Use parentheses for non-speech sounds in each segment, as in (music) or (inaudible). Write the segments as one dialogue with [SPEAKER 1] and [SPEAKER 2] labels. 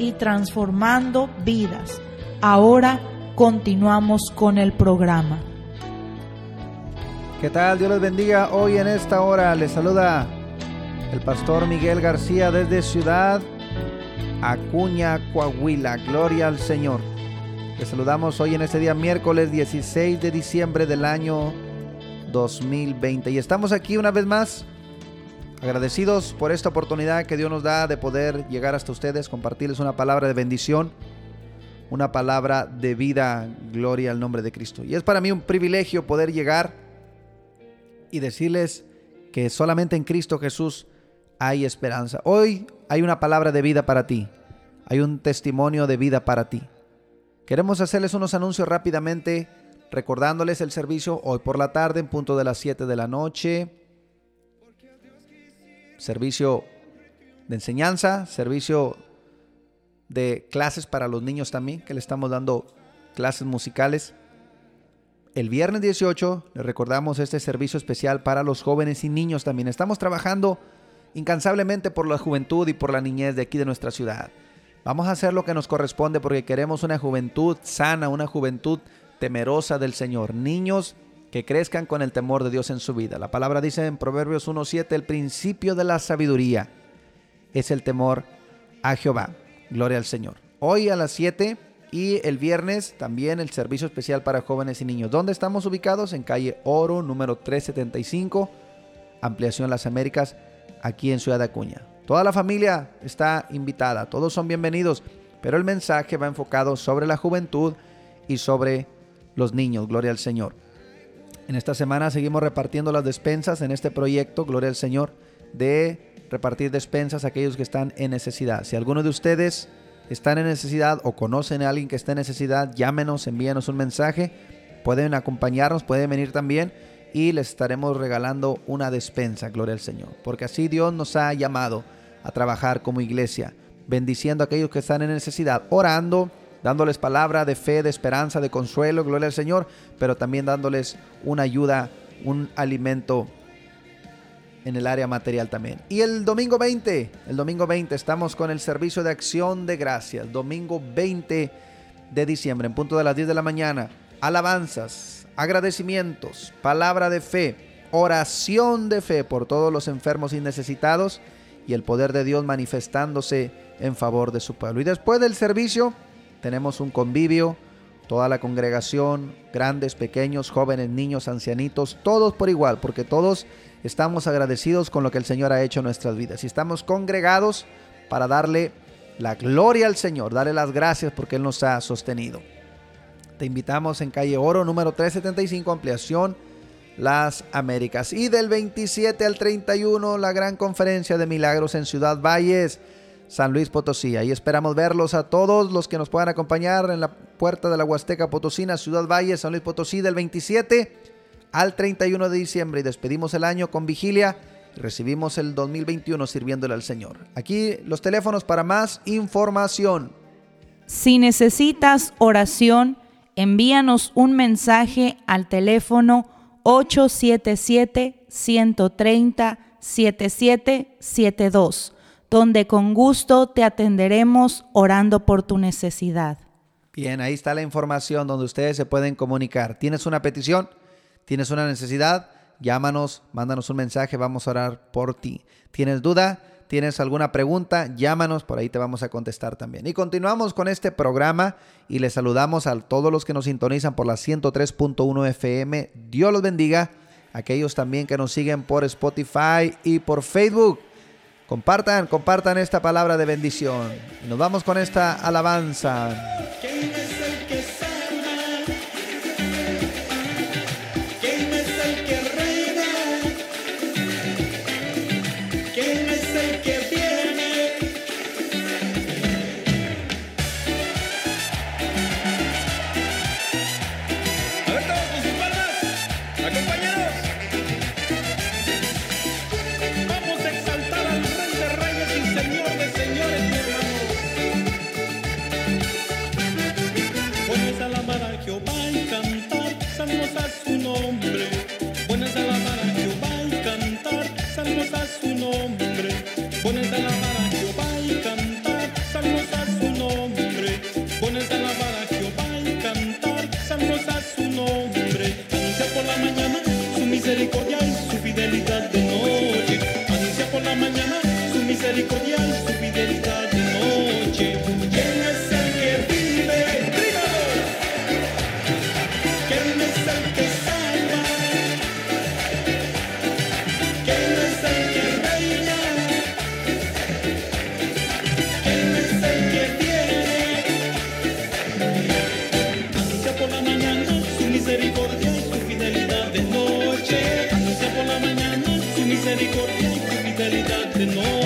[SPEAKER 1] y transformando vidas. Ahora continuamos con el programa.
[SPEAKER 2] ¿Qué tal? Dios les bendiga. Hoy en esta hora les saluda el pastor Miguel García desde Ciudad Acuña, Coahuila. Gloria al Señor. Les saludamos hoy en este día miércoles 16 de diciembre del año 2020. Y estamos aquí una vez más agradecidos por esta oportunidad que Dios nos da de poder llegar hasta ustedes, compartirles una palabra de bendición, una palabra de vida, gloria al nombre de Cristo. Y es para mí un privilegio poder llegar y decirles que solamente en Cristo Jesús hay esperanza. Hoy hay una palabra de vida para ti. Hay un testimonio de vida para ti. Queremos hacerles unos anuncios rápidamente, recordándoles el servicio hoy por la tarde en punto de las 7 de la noche. Servicio de enseñanza, servicio de clases para los niños también, que le estamos dando clases musicales. El viernes 18 le recordamos este servicio especial para los jóvenes y niños también. Estamos trabajando incansablemente por la juventud y por la niñez de aquí de nuestra ciudad. Vamos a hacer lo que nos corresponde porque queremos una juventud sana, una juventud temerosa del Señor. Niños que crezcan con el temor de Dios en su vida. La palabra dice en Proverbios 1.7, el principio de la sabiduría es el temor a Jehová. Gloria al Señor. Hoy a las 7 y el viernes también el servicio especial para jóvenes y niños. ¿Dónde estamos ubicados? En calle Oro, número 375, Ampliación Las Américas, aquí en Ciudad Acuña. Toda la familia está invitada, todos son bienvenidos, pero el mensaje va enfocado sobre la juventud y sobre los niños, gloria al Señor. En esta semana seguimos repartiendo las despensas en este proyecto, gloria al Señor, de repartir despensas a aquellos que están en necesidad. Si alguno de ustedes están en necesidad o conocen a alguien que está en necesidad, llámenos, envíenos un mensaje, pueden acompañarnos, pueden venir también y les estaremos regalando una despensa, gloria al Señor. Porque así Dios nos ha llamado a trabajar como iglesia, bendiciendo a aquellos que están en necesidad, orando, dándoles palabra de fe, de esperanza, de consuelo, gloria al Señor, pero también dándoles una ayuda, un alimento en el área material también. Y el domingo 20, el domingo 20 estamos con el servicio de acción de gracias, domingo 20 de diciembre, en punto de las 10 de la mañana, alabanzas, agradecimientos, palabra de fe, oración de fe por todos los enfermos y necesitados y el poder de Dios manifestándose en favor de su pueblo. Y después del servicio tenemos un convivio, toda la congregación, grandes, pequeños, jóvenes, niños, ancianitos, todos por igual, porque todos estamos agradecidos con lo que el Señor ha hecho en nuestras vidas. Y estamos congregados para darle la gloria al Señor, darle las gracias porque Él nos ha sostenido. Te invitamos en calle Oro, número 375, ampliación Las Américas. Y del 27 al 31, la gran conferencia de milagros en Ciudad Valles, San Luis Potosí. Ahí esperamos verlos a todos los que nos puedan acompañar en la puerta de la Huasteca Potosina, Ciudad Valles, San Luis Potosí, del 27 al 31 de diciembre. Y despedimos el año con vigilia y recibimos el 2021 sirviéndole al Señor. Aquí los teléfonos para más información.
[SPEAKER 1] Si necesitas oración, envíanos un mensaje al teléfono 877-130-7772, donde con gusto te atenderemos orando por tu necesidad.
[SPEAKER 2] Bien, ahí está la información donde ustedes se pueden comunicar. ¿Tienes una petición? ¿Tienes una necesidad? Llámanos, mándanos un mensaje, vamos a orar por ti. ¿Tienes duda?
[SPEAKER 3] ¿Tienes alguna pregunta? Llámanos, por ahí te vamos a contestar también. Y continuamos con este programa y les saludamos a todos los que nos sintonizan por la 103.1 FM. Dios los bendiga. Aquellos también que nos siguen por Spotify y por Facebook. Compartan, compartan esta palabra de bendición. Nos vamos con esta alabanza.
[SPEAKER 1] misericordia
[SPEAKER 3] su fidelidad de noche. ¿Quién es el que vive? ¡Grito! ¿Quién es el que salva? ¿Quién es el que reina? ¿Quién es el que tiene? Anuncia por la mañana su misericordia y su fidelidad de noche. Anuncia por la mañana su misericordia y su fidelidad de noche.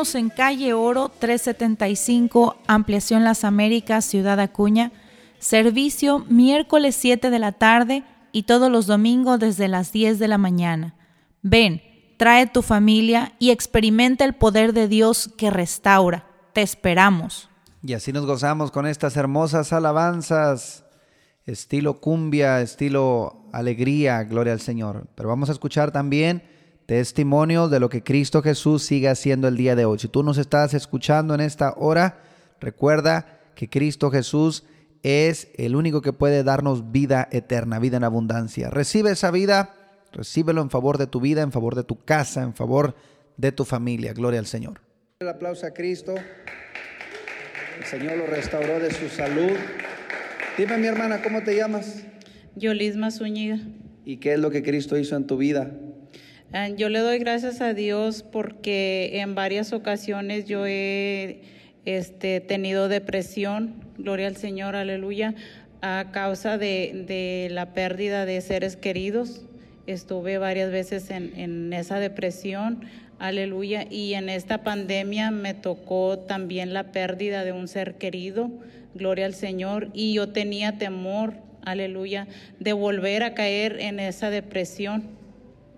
[SPEAKER 1] En calle Oro 375, Ampliación Las Américas, Ciudad Acuña. Servicio miércoles 7 de la tarde y todos los domingos desde las 10 de la mañana. Ven, trae tu familia y experimenta el poder de Dios que restaura. Te esperamos.
[SPEAKER 2] Y así nos gozamos con estas hermosas alabanzas, estilo cumbia, estilo alegría, gloria al Señor. Pero vamos a escuchar también testimonios de lo que Cristo Jesús sigue haciendo el día de hoy. Si tú nos estás escuchando en esta hora, recuerda que Cristo Jesús es el único que puede darnos vida eterna, vida en abundancia. Recibe esa vida, recíbelo en favor de tu vida, en favor de tu casa, en favor de tu familia. Gloria al Señor. El aplauso a Cristo. El Señor lo restauró de su salud. Dime, mi hermana, ¿cómo te llamas?
[SPEAKER 4] Yolisma Zúñiga.
[SPEAKER 2] ¿Y qué es lo que Cristo hizo en tu vida?
[SPEAKER 4] Ah, yo le doy gracias a Dios porque en varias ocasiones yo he este, tenido depresión, gloria al Señor, aleluya, a causa de, la pérdida de seres queridos. Estuve varias veces en, en esa depresión, aleluya, y en esta pandemia me tocó también la pérdida de un ser querido, gloria al Señor, y yo tenía temor, aleluya, de volver a caer en esa depresión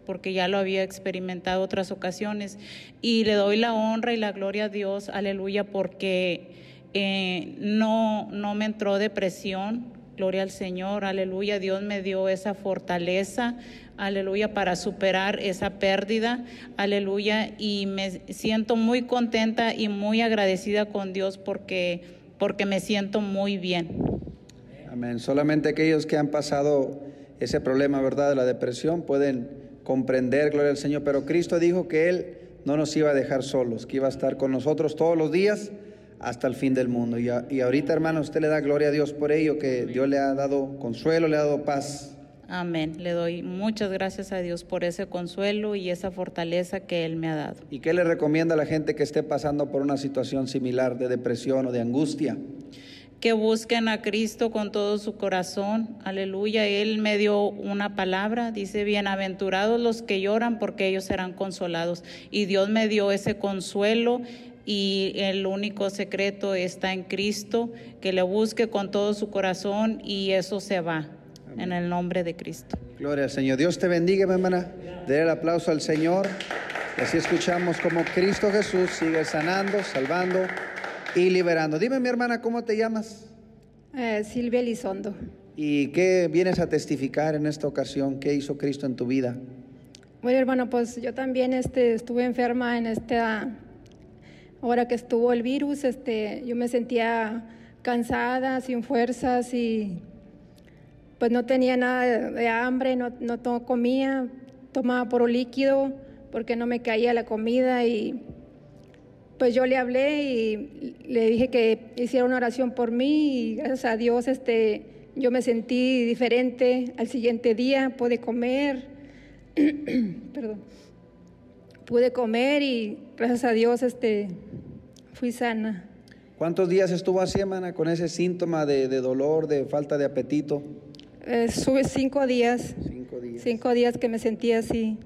[SPEAKER 4] porque ya lo había experimentado otras ocasiones. Y le doy la honra y la gloria a Dios, aleluya, porque eh, no, no me entró depresión, gloria al Señor, aleluya, Dios me dio esa fortaleza, aleluya, para superar esa pérdida, aleluya, y me siento muy contenta y muy agradecida con Dios porque, porque me siento muy bien.
[SPEAKER 2] Amén. Solamente aquellos que han pasado ese problema, ¿verdad?, de la depresión pueden comprender, gloria al Señor, pero Cristo dijo que Él no nos iba a dejar solos, que iba a estar con nosotros todos los días hasta el fin del mundo. Y, y ahorita, hermano, usted le da gloria a Dios por ello, que Dios le ha dado consuelo, le ha dado paz.
[SPEAKER 4] Amén. Le doy muchas gracias a Dios por ese consuelo y esa fortaleza que Él me ha dado.
[SPEAKER 2] ¿Y qué le recomienda a la gente que esté pasando por una situación similar de depresión o de angustia?
[SPEAKER 4] Que busquen a Cristo con todo su corazón. Aleluya. Él me dio una palabra, dice, bienaventurados los que lloran porque ellos serán consolados. Y Dios me dio ese consuelo y el único secreto está en Cristo, que le busque con todo su corazón y eso se va. En el nombre de Cristo.
[SPEAKER 2] Gloria al Señor. Dios te bendiga, mi hermana. Dé el aplauso al Señor. Y así escuchamos como Cristo Jesús sigue sanando, salvando y liberando. Dime, mi hermana, ¿cómo te llamas?
[SPEAKER 5] Eh, Silvia Elizondo.
[SPEAKER 2] ¿Y qué vienes a testificar en esta ocasión? ¿Qué hizo Cristo en tu vida?
[SPEAKER 5] Bueno, hermano, pues yo también este, estuve enferma en esta hora que estuvo el virus. Este, yo me sentía cansada, sin fuerzas y pues no tenía nada de hambre, no, no comía, tomaba puro líquido porque no me caía la comida y pues yo le hablé y le dije que hiciera una oración por mí y gracias a Dios este, yo me sentí diferente. Al siguiente día pude comer, (clears throat) perdón, pude comer y gracias a Dios este, fui sana.
[SPEAKER 2] ¿Cuántos días estuvo así, hermana, con ese síntoma de, dolor, de falta de apetito?
[SPEAKER 5] Eh, sube cinco días.
[SPEAKER 2] Cinco días.
[SPEAKER 5] Cinco días que me sentía así.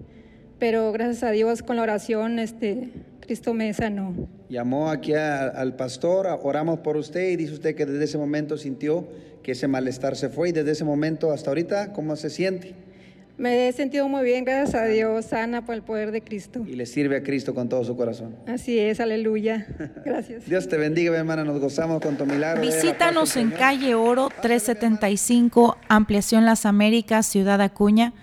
[SPEAKER 5] Pero gracias a Dios con la oración, este, Cristo me sanó.
[SPEAKER 2] Llamó aquí al pastor, oramos por usted y dice usted que desde ese momento sintió que ese malestar se fue y desde ese momento hasta ahorita, ¿cómo se siente?
[SPEAKER 5] Me he sentido muy bien, gracias a Dios, sana por el poder de Cristo.
[SPEAKER 2] Y le sirve a Cristo con todo su corazón.
[SPEAKER 5] Así es, aleluya. (laughs) Gracias.
[SPEAKER 2] Dios te bendiga, mi hermana, nos gozamos con tu milagro.
[SPEAKER 1] Visítanos en calle Oro 375, Ampliación Las Américas, Ciudad Acuña.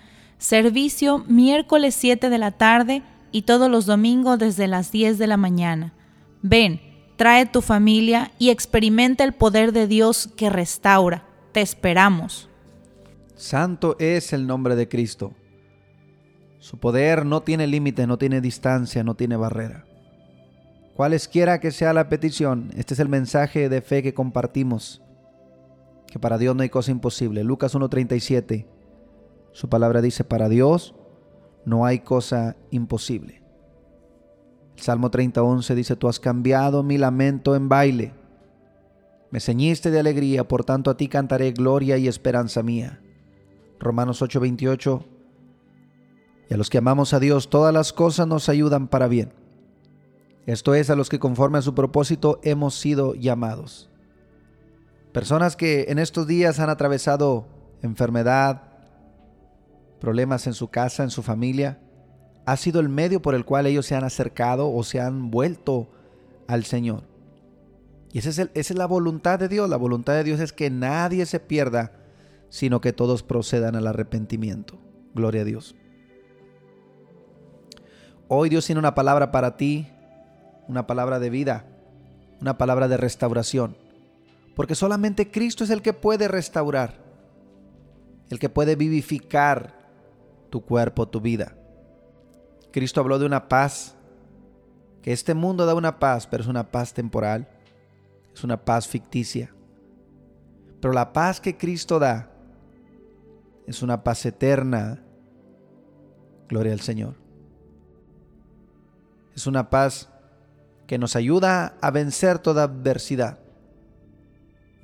[SPEAKER 1] Servicio miércoles 7 de la tarde y todos los domingos desde las 10 de la mañana. Ven, trae tu familia y experimenta el poder de Dios que restaura. Te esperamos.
[SPEAKER 2] Santo es el nombre de Cristo. Su poder no tiene límite, no tiene distancia, no tiene barrera. Cualesquiera que sea la petición, este es el mensaje de fe que compartimos, que para Dios no hay cosa imposible. Lucas 1.37, su palabra dice, para Dios no hay cosa imposible. El Salmo 30:11 dice, tú has cambiado mi lamento en baile. Me ceñiste de alegría, por tanto a ti cantaré gloria y esperanza mía. Romanos 8:28, y a los que amamos a Dios todas las cosas nos ayudan para bien. Esto es a los que conforme a su propósito hemos sido llamados. Personas que en estos días han atravesado enfermedad, problemas en su casa, en su familia, ha sido el medio por el cual ellos se han acercado o se han vuelto al Señor. Y esa es, la voluntad de Dios. La voluntad de Dios es que nadie se pierda, sino que todos procedan al arrepentimiento. Gloria a Dios. Hoy Dios tiene una palabra para ti, una palabra de vida, una palabra de restauración. Porque solamente Cristo es el que puede restaurar, el que puede vivificar tu cuerpo, tu vida. Cristo habló de una paz, que este mundo da una paz, pero es una paz temporal, es una paz ficticia. Pero la paz que Cristo da es una paz eterna. Gloria al Señor. Es una paz que nos ayuda a vencer toda adversidad.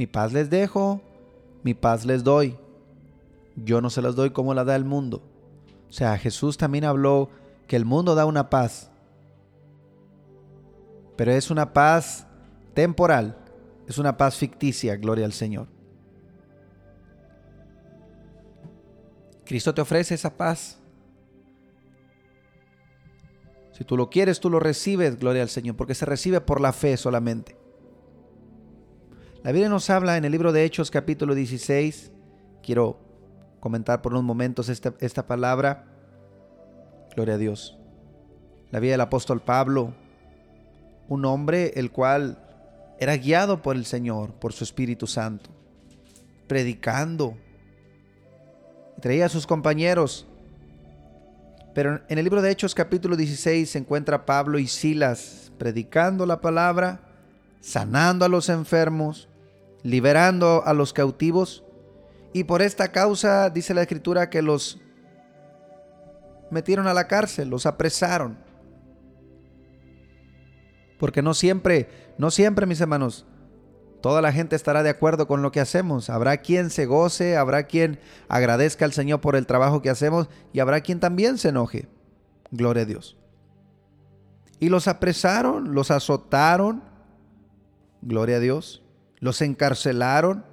[SPEAKER 2] Mi paz les dejo, mi paz les doy. Yo no se las doy como la da el mundo. O sea, Jesús también habló que el mundo da una paz, pero es una paz temporal, es una paz ficticia, gloria al Señor. Cristo te ofrece esa paz. Si tú lo quieres, tú lo recibes, gloria al Señor, porque se recibe por la fe solamente. La Biblia nos habla en el libro de Hechos capítulo 16, quiero comentar por unos momentos esta, esta palabra, gloria a Dios. La vida del apóstol Pablo, un hombre el cual era guiado por el Señor, por su Espíritu Santo, predicando, traía a sus compañeros. Pero en el libro de Hechos capítulo 16 se encuentra Pablo y Silas predicando la palabra, sanando a los enfermos, liberando a los cautivos. Y por esta causa dice la escritura que los metieron a la cárcel, los apresaron. Porque no siempre, no siempre, mis hermanos, toda la gente estará de acuerdo con lo que hacemos. Habrá quien se goce, habrá quien agradezca al Señor por el trabajo que hacemos y habrá quien también se enoje. Gloria a Dios. Y los apresaron, los azotaron. Gloria a Dios los encarcelaron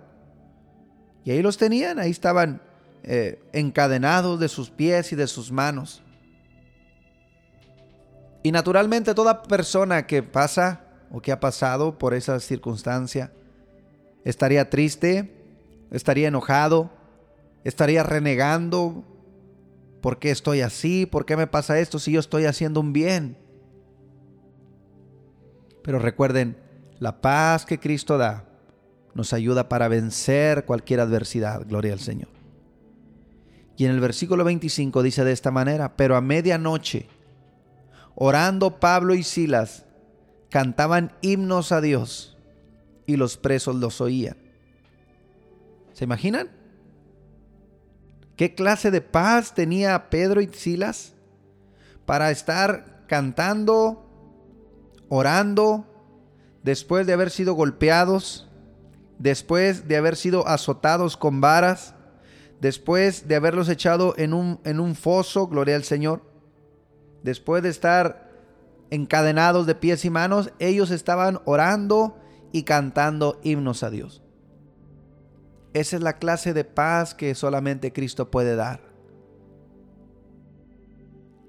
[SPEAKER 2] y ahí los tenían, ahí estaban eh, encadenados de sus pies y de sus manos. Y naturalmente toda persona que pasa o que ha pasado por esa circunstancia estaría triste, estaría enojado, estaría renegando. ¿Por qué estoy así? ¿Por qué me pasa esto si yo estoy haciendo un bien? Pero recuerden, la paz que Cristo da nos ayuda para vencer cualquier adversidad. Gloria al Señor. Y en el versículo 25 dice de esta manera, pero a medianoche, orando Pablo y Silas, cantaban himnos a Dios y los presos los oían. ¿Se imaginan? ¿Qué clase de paz tenía Pedro y Silas para estar cantando, orando, después de haber sido golpeados, después de haber sido azotados con varas, después de haberlos echado en un, en un foso, gloria al Señor, después de estar encadenados de pies y manos, ellos estaban orando y cantando himnos a Dios. Esa es la clase de paz que solamente Cristo puede dar.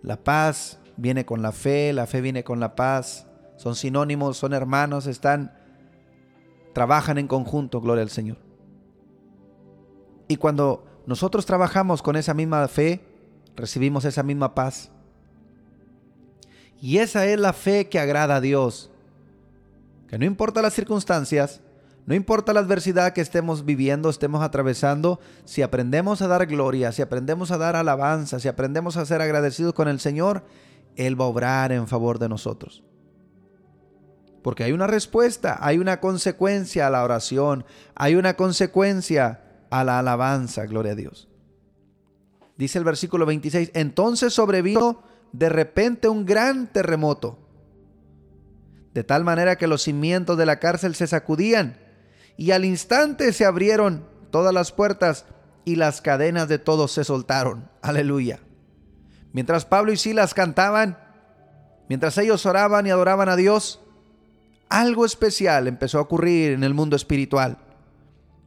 [SPEAKER 2] La paz viene con la fe, la fe viene con la paz. Son sinónimos, son hermanos, están trabajan en conjunto, gloria al Señor. Y cuando nosotros trabajamos con esa misma fe, recibimos esa misma paz. Y esa es la fe que agrada a Dios. Que no importa las circunstancias, no importa la adversidad que estemos viviendo, estemos atravesando, si aprendemos a dar gloria, si aprendemos a dar alabanza, si aprendemos a ser agradecidos con el Señor, Él va a obrar en favor de nosotros. Porque hay una respuesta, hay una consecuencia a la oración, hay una consecuencia a la alabanza, gloria a Dios. Dice el versículo 26, entonces sobrevino de repente un gran terremoto, de tal manera que los cimientos de la cárcel se sacudían y al instante se abrieron todas las puertas y las cadenas de todos se soltaron. Aleluya. Mientras Pablo y Silas cantaban, mientras ellos oraban y adoraban a Dios, algo especial empezó a ocurrir en el mundo espiritual.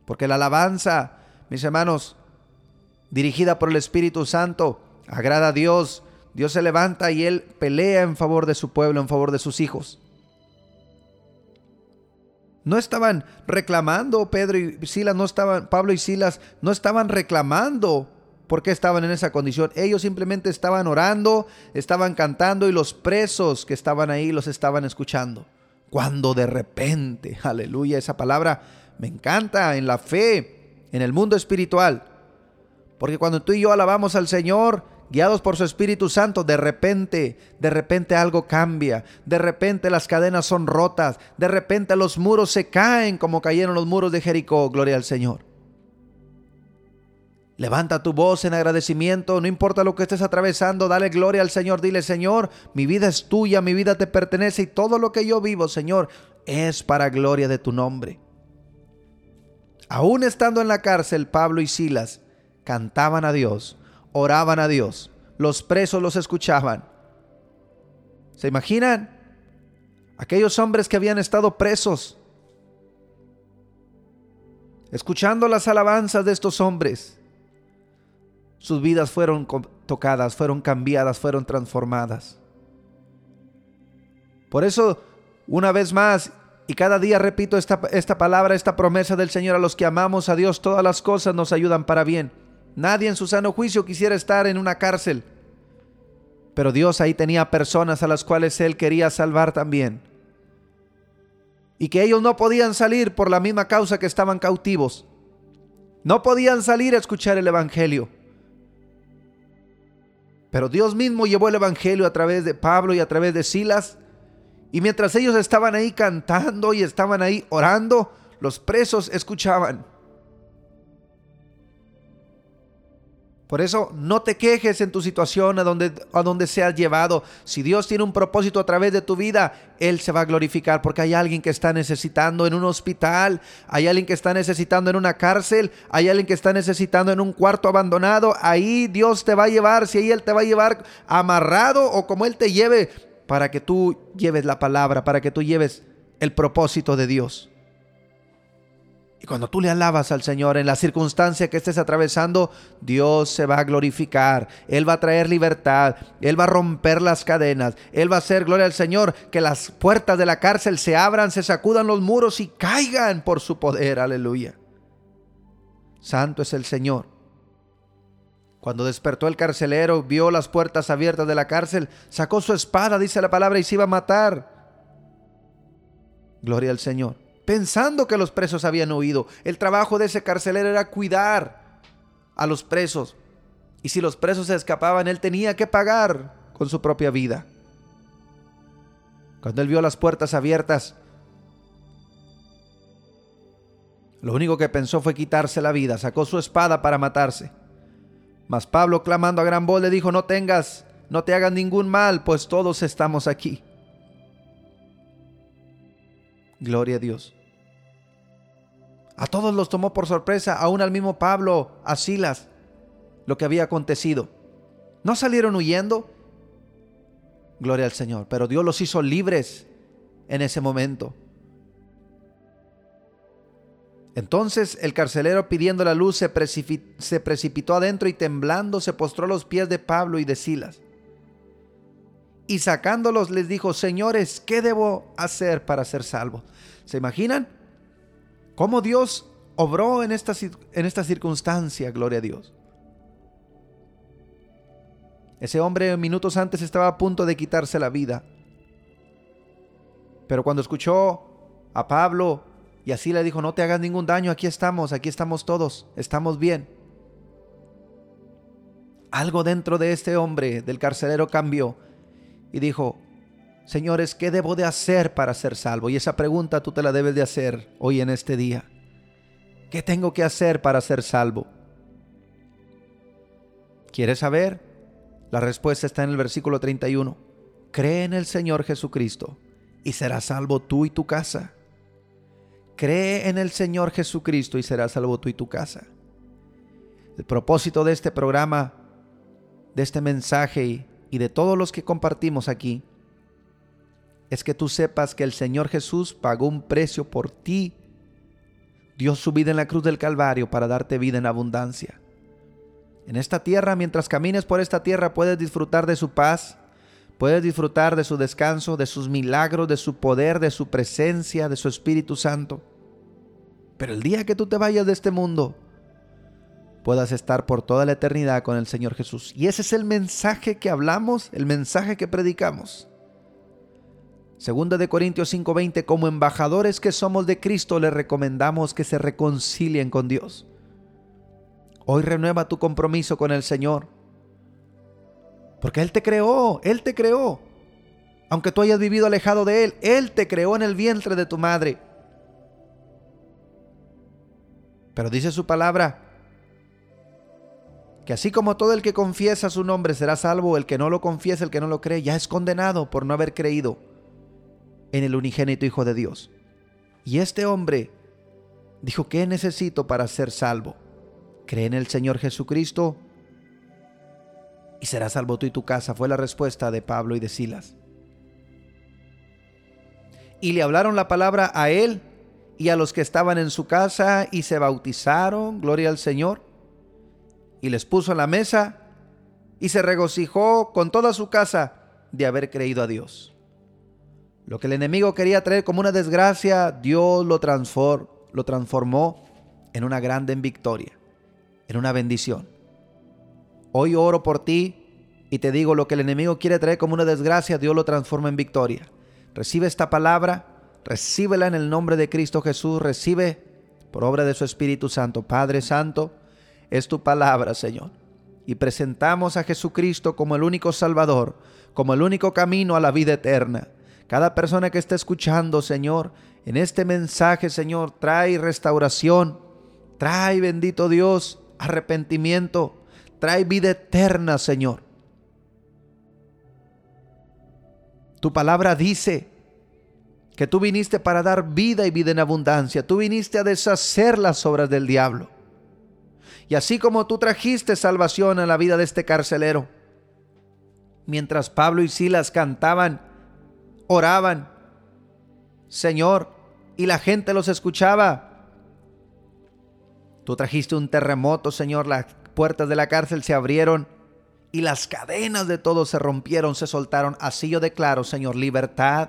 [SPEAKER 2] Porque la alabanza, mis hermanos, dirigida por el Espíritu Santo, agrada a Dios. Dios se levanta y Él pelea en favor de su pueblo, en favor de sus hijos. No estaban reclamando, Pedro y Silas, no estaban, Pablo y Silas, no estaban reclamando por qué estaban en esa condición. Ellos simplemente estaban orando, estaban cantando y los presos que estaban ahí los estaban escuchando. Cuando de repente, (laughs) aleluya, esa palabra me encanta en la fe, en el mundo espiritual. Porque cuando tú y yo alabamos al Señor, guiados por su Espíritu Santo, de repente, de repente algo cambia, de repente las cadenas son rotas, de repente los muros se caen como cayeron los muros de Jericó, gloria al Señor. Levanta tu voz en agradecimiento, no importa lo que estés atravesando, dale gloria al Señor, dile Señor, mi vida es tuya, mi vida te pertenece y todo lo que yo vivo, Señor, es para gloria de tu nombre. Aún estando en la cárcel, Pablo y Silas cantaban a Dios oraban a Dios. Los presos los escuchaban. ¿Se imaginan? Aquellos hombres que habían estado presos, escuchando las alabanzas de estos hombres, sus vidas fueron tocadas, fueron cambiadas, fueron transformadas. Por eso, una vez más, y cada día repito esta, esta palabra, esta promesa del Señor a los que amamos a Dios, todas las cosas nos ayudan para bien. Nadie en su sano juicio quisiera estar en una cárcel. Pero Dios ahí tenía personas a las cuales Él quería salvar también. Y que ellos no podían salir por la misma causa que estaban cautivos. No podían salir a escuchar el Evangelio. Pero Dios mismo llevó el Evangelio a través de Pablo y a través de Silas. Y mientras ellos estaban ahí cantando y estaban ahí orando, los presos escuchaban. Por eso no te quejes en tu situación a donde, a donde seas llevado. Si Dios tiene un propósito a través de tu vida, Él se va a glorificar porque hay alguien que está necesitando en un hospital, hay alguien que está necesitando en una cárcel, hay alguien que está necesitando en un cuarto abandonado. Ahí Dios te va a llevar, si ahí Él te va a llevar amarrado o como Él te lleve, para que tú lleves la palabra, para que tú lleves el propósito de Dios. Y cuando tú le alabas al Señor en la circunstancia que estés atravesando, Dios se va a glorificar. Él va a traer libertad. Él va a romper las cadenas. Él va a hacer, gloria al Señor, que las puertas de la cárcel se abran, se sacudan los muros y caigan por su poder. Aleluya. Santo es el Señor. Cuando despertó el carcelero, vio las puertas abiertas de la cárcel, sacó su espada, dice la palabra, y se iba a matar. Gloria al Señor pensando que los presos habían huido. El trabajo de ese carcelero era cuidar a los presos. Y si los presos se escapaban, él tenía que pagar con su propia vida. Cuando él vio las puertas abiertas, lo único que pensó fue quitarse la vida. Sacó su espada para matarse. Mas Pablo, clamando a gran voz, le dijo, no tengas, no te hagas ningún mal, pues todos estamos aquí. Gloria a Dios. A todos los tomó por sorpresa, aún al mismo Pablo, a Silas, lo que había acontecido. ¿No salieron huyendo? Gloria al Señor, pero Dios los hizo libres en ese momento. Entonces el carcelero pidiendo la luz se, precipitó adentro y temblando se postró a los pies de Pablo y de Silas. Y sacándolos les dijo, señores, ¿qué debo hacer para ser salvo? ¿Se imaginan? cómo Dios obró en esta, en esta circunstancia, gloria a Dios. Ese hombre minutos antes estaba a punto de quitarse la vida. Pero cuando escuchó a Pablo y así le dijo, no te hagas ningún daño, aquí estamos, aquí estamos todos, estamos bien. Algo dentro de este hombre, del carcelero, cambió y dijo, Señores, ¿qué debo de hacer para ser salvo? Y esa pregunta tú te la debes de hacer hoy en este día. ¿Qué tengo que hacer para ser salvo? ¿Quieres saber? La respuesta está en el versículo 31. Cree en el Señor Jesucristo y serás salvo tú y tu casa. Cree en el Señor Jesucristo y serás salvo tú y tu casa. El propósito de este programa, de este mensaje y de todos los que compartimos aquí, es que tú sepas que el Señor Jesús pagó un precio por ti. Dio su vida en la cruz del Calvario para darte vida en abundancia. En esta tierra, mientras camines por esta tierra, puedes disfrutar de su paz, puedes disfrutar de su descanso, de sus milagros, de su poder, de su presencia, de su Espíritu Santo. Pero el día que tú te vayas de este mundo, puedas estar por toda la eternidad con el Señor Jesús. Y ese es el mensaje que hablamos, el mensaje que predicamos. Segunda de Corintios 5:20, como embajadores que somos de Cristo, les recomendamos que se reconcilien con Dios. Hoy renueva tu compromiso con el Señor. Porque Él te creó, Él te creó. Aunque tú hayas vivido alejado de Él, Él te creó en el vientre de tu madre. Pero dice su palabra, así como todo el que confiesa su nombre será salvo, el que no lo confiesa, el que no lo cree, ya es condenado por no haber creído en el unigénito Hijo de Dios. Y este hombre dijo, ¿qué necesito para ser salvo? Cree en el Señor Jesucristo y serás salvo tú y tu casa, fue la respuesta de Pablo y de Silas. Y le hablaron la palabra a él y a los que estaban en su casa y se bautizaron, gloria al Señor, y les puso en la mesa y se regocijó con toda su casa de haber creído a Dios. Lo que el enemigo quería traer como una desgracia, Dios lo, lo transformó en una grande victoria, en una bendición. Hoy oro por ti y te digo lo que el enemigo quiere traer como una desgracia, Dios lo transforma en victoria. Recibe esta palabra, recíbela en el nombre de Cristo Jesús, recibe por obra de su Espíritu Santo. Padre Santo, es tu palabra, Señor. Y presentamos a Jesucristo como el único Salvador, como el único camino a la vida eterna. Cada persona que está escuchando, Señor, en este mensaje, Señor, trae restauración, trae, bendito Dios, arrepentimiento, trae vida eterna, Señor. Tu palabra dice que tú viniste para dar vida y vida en abundancia. Tú viniste a deshacer las obras del diablo. Y así como tú trajiste salvación a la vida de este carcelero, mientras Pablo y Silas cantaban, oraban, Señor, y la gente los escuchaba. Tú trajiste un terremoto, Señor, las puertas de la cárcel se abrieron y las cadenas de todos se rompieron, se soltaron. Así yo declaro, Señor, libertad,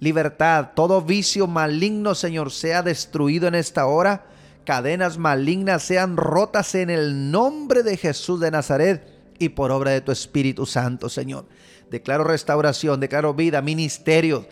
[SPEAKER 2] libertad. Todo vicio maligno, Señor, sea destruido en esta hora. Cadenas malignas sean rotas en el nombre de Jesús de Nazaret y por obra de tu Espíritu Santo, Señor. Declaro restauración, declaro vida, ministerios.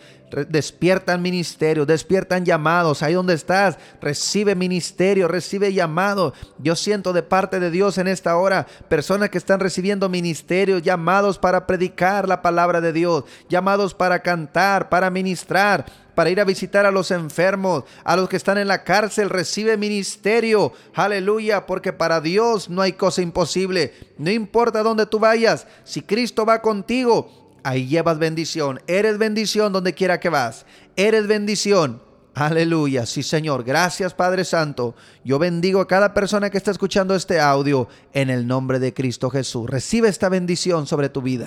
[SPEAKER 2] Despiertan ministerios, despiertan llamados. Ahí donde estás, recibe ministerio, recibe llamado. Yo siento de parte de Dios en esta hora personas que están recibiendo ministerios, llamados para predicar la palabra de Dios, llamados para cantar, para ministrar para ir a visitar a los enfermos, a los que están en la cárcel, recibe ministerio. Aleluya, porque para Dios no hay cosa imposible. No importa dónde tú vayas, si Cristo va contigo, ahí llevas bendición. Eres bendición donde quiera que vas. Eres bendición. Aleluya, sí Señor, gracias Padre Santo. Yo bendigo a cada persona que está escuchando este audio en el nombre de Cristo Jesús. Recibe esta bendición sobre tu vida.